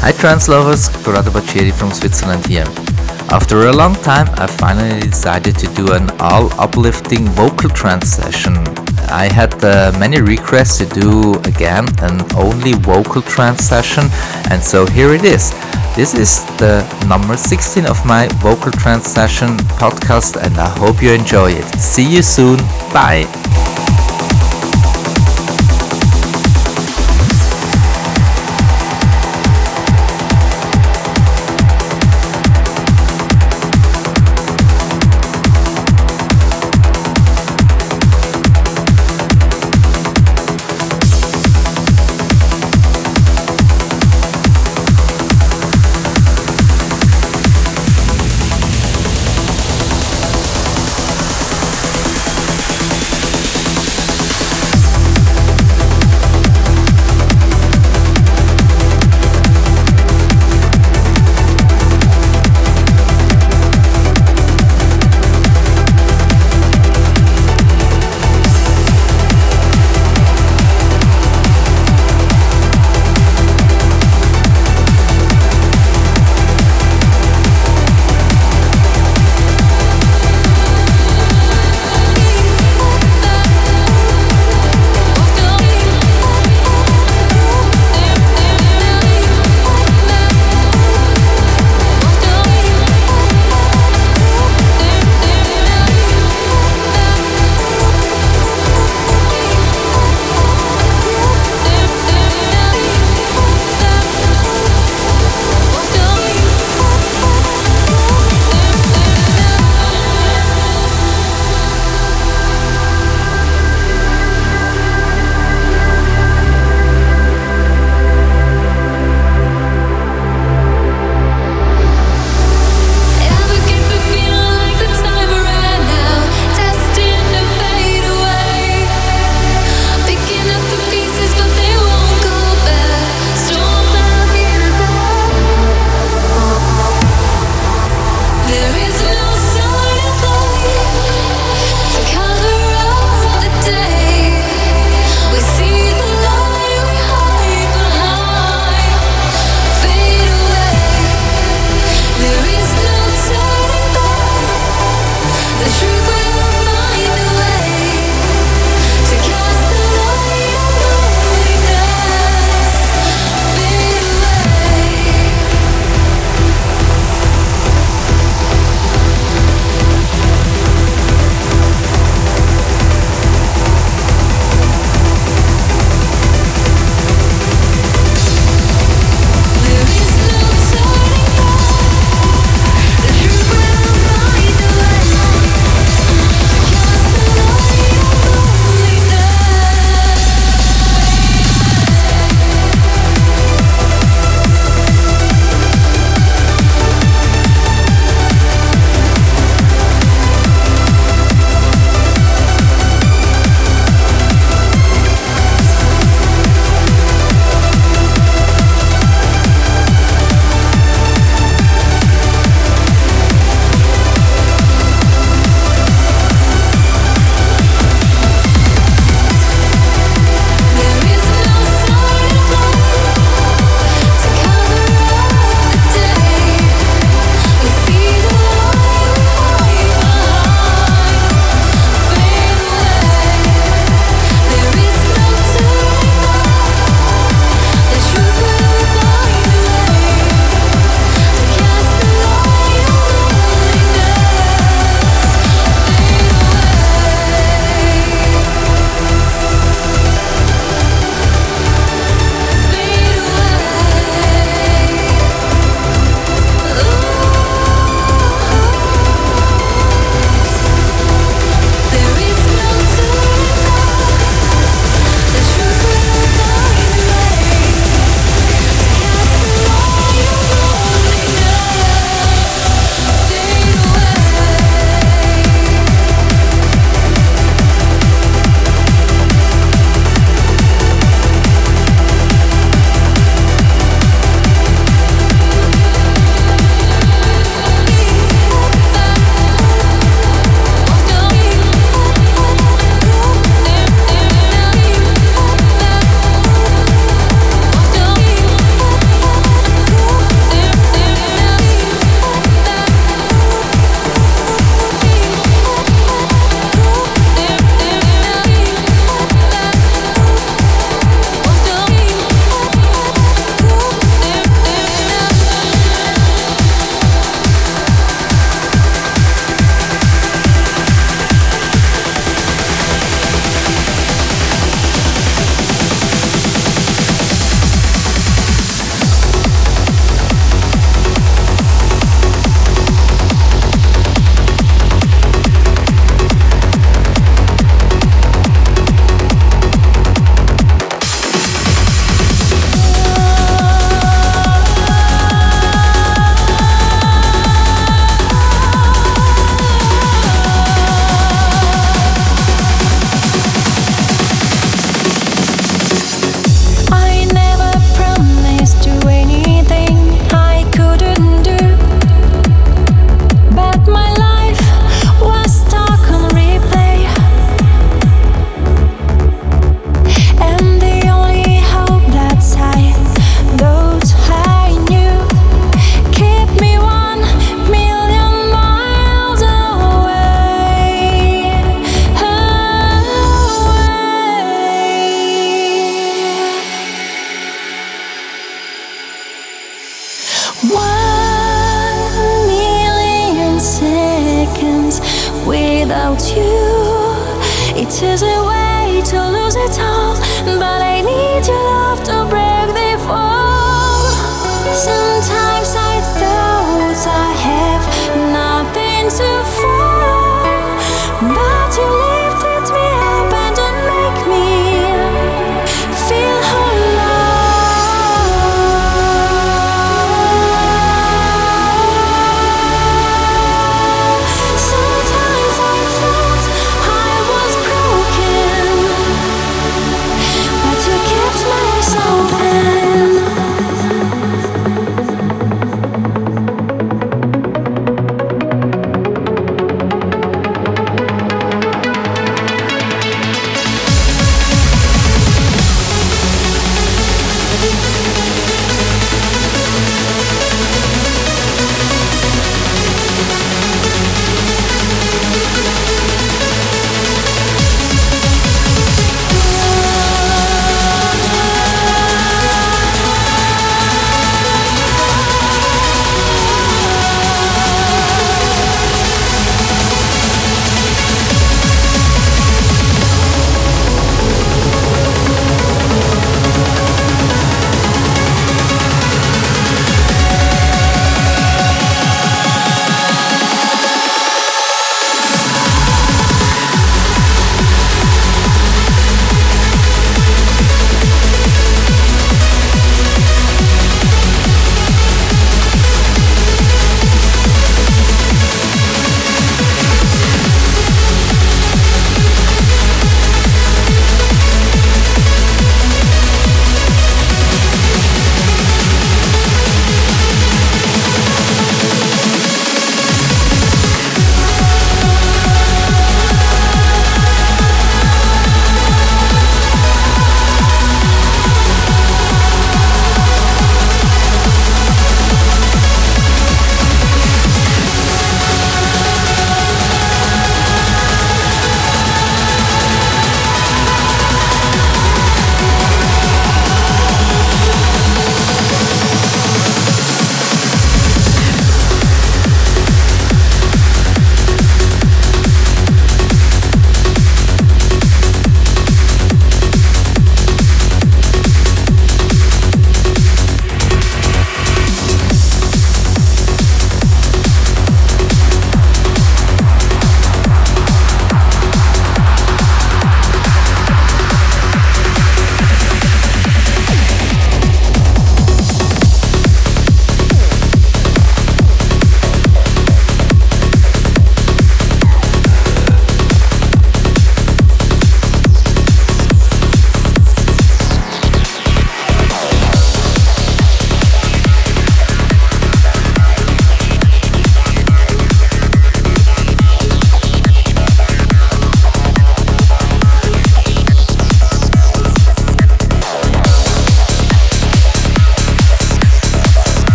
Hi trance lovers, Corrado Baccheri from Switzerland here. After a long time I finally decided to do an all uplifting vocal trance session. I had uh, many requests to do again an only vocal trance session and so here it is. This is the number 16 of my vocal trance session podcast and I hope you enjoy it. See you soon. Bye.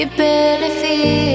You will not